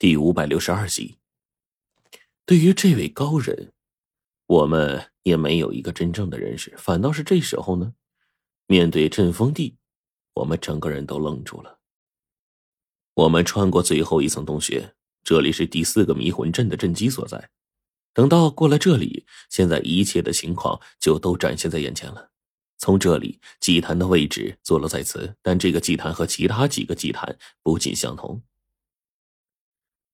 第五百六十二集。对于这位高人，我们也没有一个真正的认识。反倒是这时候呢，面对阵风地，我们整个人都愣住了。我们穿过最后一层洞穴，这里是第四个迷魂阵的阵基所在。等到过了这里，现在一切的情况就都展现在眼前了。从这里祭坛的位置坐落在此，但这个祭坛和其他几个祭坛不尽相同。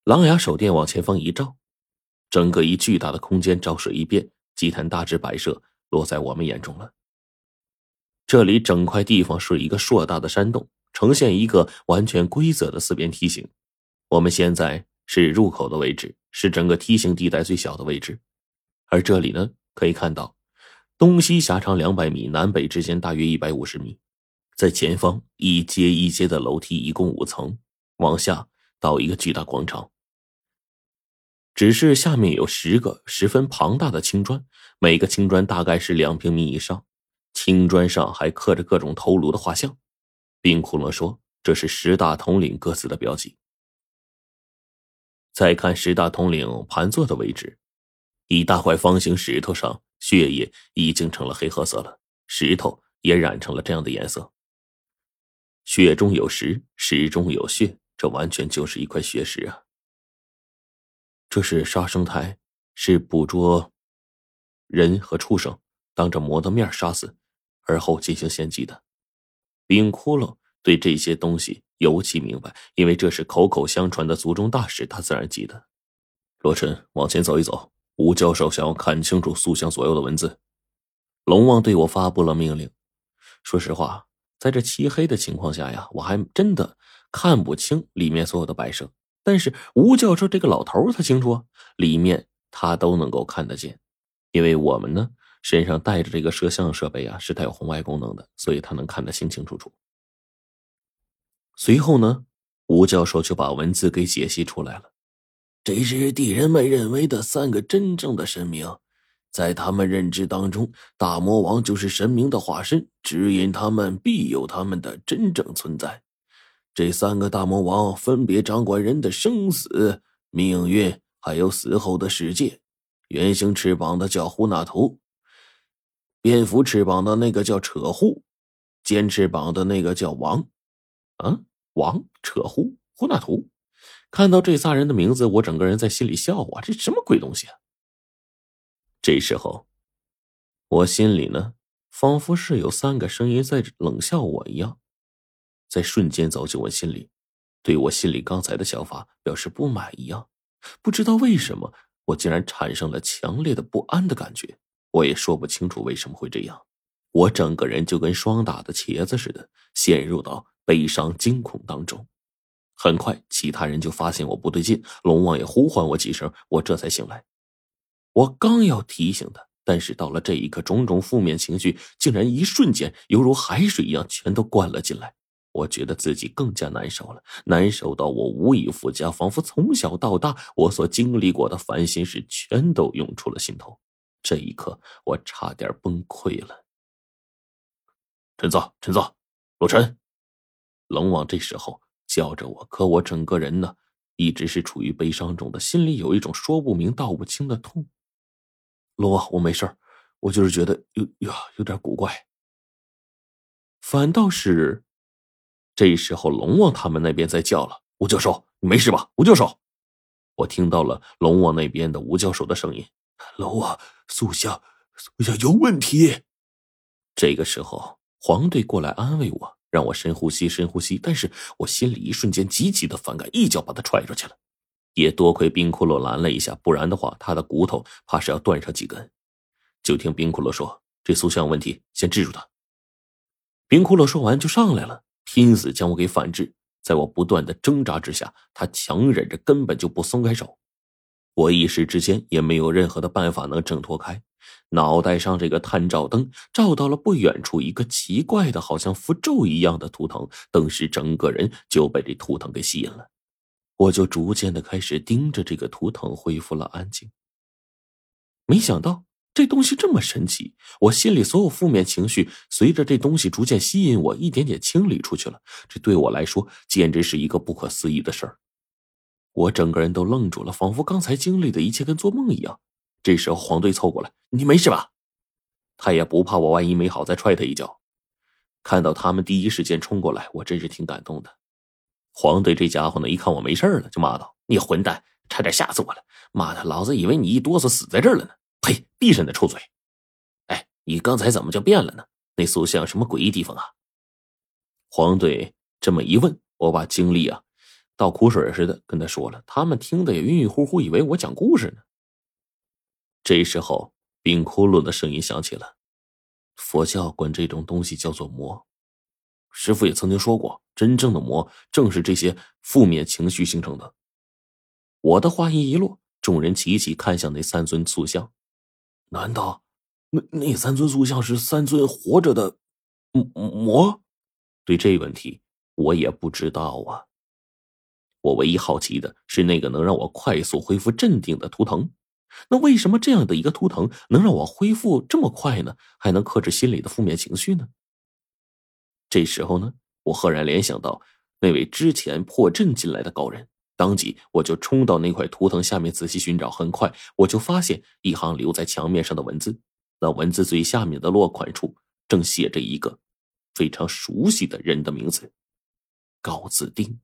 狼牙手电往前方一照，整个一巨大的空间照射一遍，祭坛大致摆设落在我们眼中了。这里整块地方是一个硕大的山洞，呈现一个完全规则的四边梯形。我们现在是入口的位置，是整个梯形地带最小的位置。而这里呢，可以看到东西狭长两百米，南北之间大约一百五十米。在前方一阶一阶的楼梯，一共五层，往下到一个巨大广场。只是下面有十个十分庞大的青砖，每个青砖大概是两平米以上，青砖上还刻着各种头颅的画像。冰窟窿说：“这是十大统领各自的标记。”再看十大统领盘坐的位置，一大块方形石头上血液已经成了黑褐色了，石头也染成了这样的颜色。血中有石，石中有血，这完全就是一块血石啊！这是杀生台，是捕捉人和畜生，当着魔的面杀死，而后进行献祭的。冰窟窿对这些东西尤其明白，因为这是口口相传的族中大事，他自然记得。罗晨，往前走一走。吴教授想要看清楚塑像左右的文字。龙王对我发布了命令。说实话，在这漆黑的情况下呀，我还真的看不清里面所有的摆设。但是吴教授这个老头他清楚啊，里面他都能够看得见，因为我们呢身上带着这个摄像设备啊，是带有红外功能的，所以他能看得清清楚楚。随后呢，吴教授就把文字给解析出来了。这是地人们认为的三个真正的神明，在他们认知当中，大魔王就是神明的化身，指引他们必有他们的真正存在。这三个大魔王分别掌管人的生死、命运，还有死后的世界。圆形翅膀的叫呼纳图，蝙蝠翅膀的那个叫扯呼，尖翅膀的那个叫王。啊，王扯呼呼纳图。看到这仨人的名字，我整个人在心里笑啊，这什么鬼东西啊！这时候，我心里呢，仿佛是有三个声音在冷笑我一样。在瞬间走进我心里，对我心里刚才的想法表示不满一样。不知道为什么，我竟然产生了强烈的不安的感觉。我也说不清楚为什么会这样。我整个人就跟霜打的茄子似的，陷入到悲伤惊恐当中。很快，其他人就发现我不对劲，龙王也呼唤我几声，我这才醒来。我刚要提醒他，但是到了这一刻，种种负面情绪竟然一瞬间犹如海水一样全都灌了进来。我觉得自己更加难受了，难受到我无以复加，仿佛从小到大我所经历过的烦心事全都涌出了心头。这一刻，我差点崩溃了。陈子，陈子，陆晨，龙王这时候叫着我，可我整个人呢，一直是处于悲伤中的，心里有一种说不明道不清的痛。龙王，我没事我就是觉得有有有点古怪。反倒是。这时候，龙王他们那边在叫了：“吴教授，你没事吧？”吴教授，我听到了龙王那边的吴教授的声音：“龙王，塑像，塑像有问题。”这个时候，黄队过来安慰我，让我深呼吸，深呼吸。但是我心里一瞬间极其的反感，一脚把他踹出去了。也多亏冰骷髅拦了一下，不然的话，他的骨头怕是要断上几根。就听冰骷髅说：“这塑像有问题，先治住他。”冰骷髅说完就上来了。拼死将我给反制，在我不断的挣扎之下，他强忍着，根本就不松开手。我一时之间也没有任何的办法能挣脱开。脑袋上这个探照灯照到了不远处一个奇怪的、好像符咒一样的图腾，顿时整个人就被这图腾给吸引了。我就逐渐的开始盯着这个图腾，恢复了安静。没想到。这东西这么神奇，我心里所有负面情绪随着这东西逐渐吸引我，一点点清理出去了。这对我来说简直是一个不可思议的事儿。我整个人都愣住了，仿佛刚才经历的一切跟做梦一样。这时候黄队凑过来：“你没事吧？”他也不怕我万一没好再踹他一脚。看到他们第一时间冲过来，我真是挺感动的。黄队这家伙呢，一看我没事了，就骂道：“你混蛋，差点吓死我了！妈的，老子以为你一哆嗦死在这儿了呢！呸，闭上你的臭嘴！哎，你刚才怎么就变了呢？那塑像什么诡异地方啊？”黄队这么一问，我把经历啊，倒苦水似的跟他说了。他们听的也晕晕乎乎，以为我讲故事呢。这时候，冰窟窿的声音响起了。佛教管这种东西叫做魔。师傅也曾经说过，真正的魔正是这些负面情绪形成的。我的话音一落，众人齐齐看向那三尊塑像。难道那那三尊塑像是三尊活着的魔？对这问题，我也不知道啊。我唯一好奇的是那个能让我快速恢复镇定的图腾。那为什么这样的一个图腾能让我恢复这么快呢？还能克制心里的负面情绪呢？这时候呢，我赫然联想到那位之前破阵进来的高人，当即我就冲到那块图腾下面仔细寻找。很快，我就发现一行留在墙面上的文字。那文字最下面的落款处正写着一个非常熟悉的人的名字——高子丁。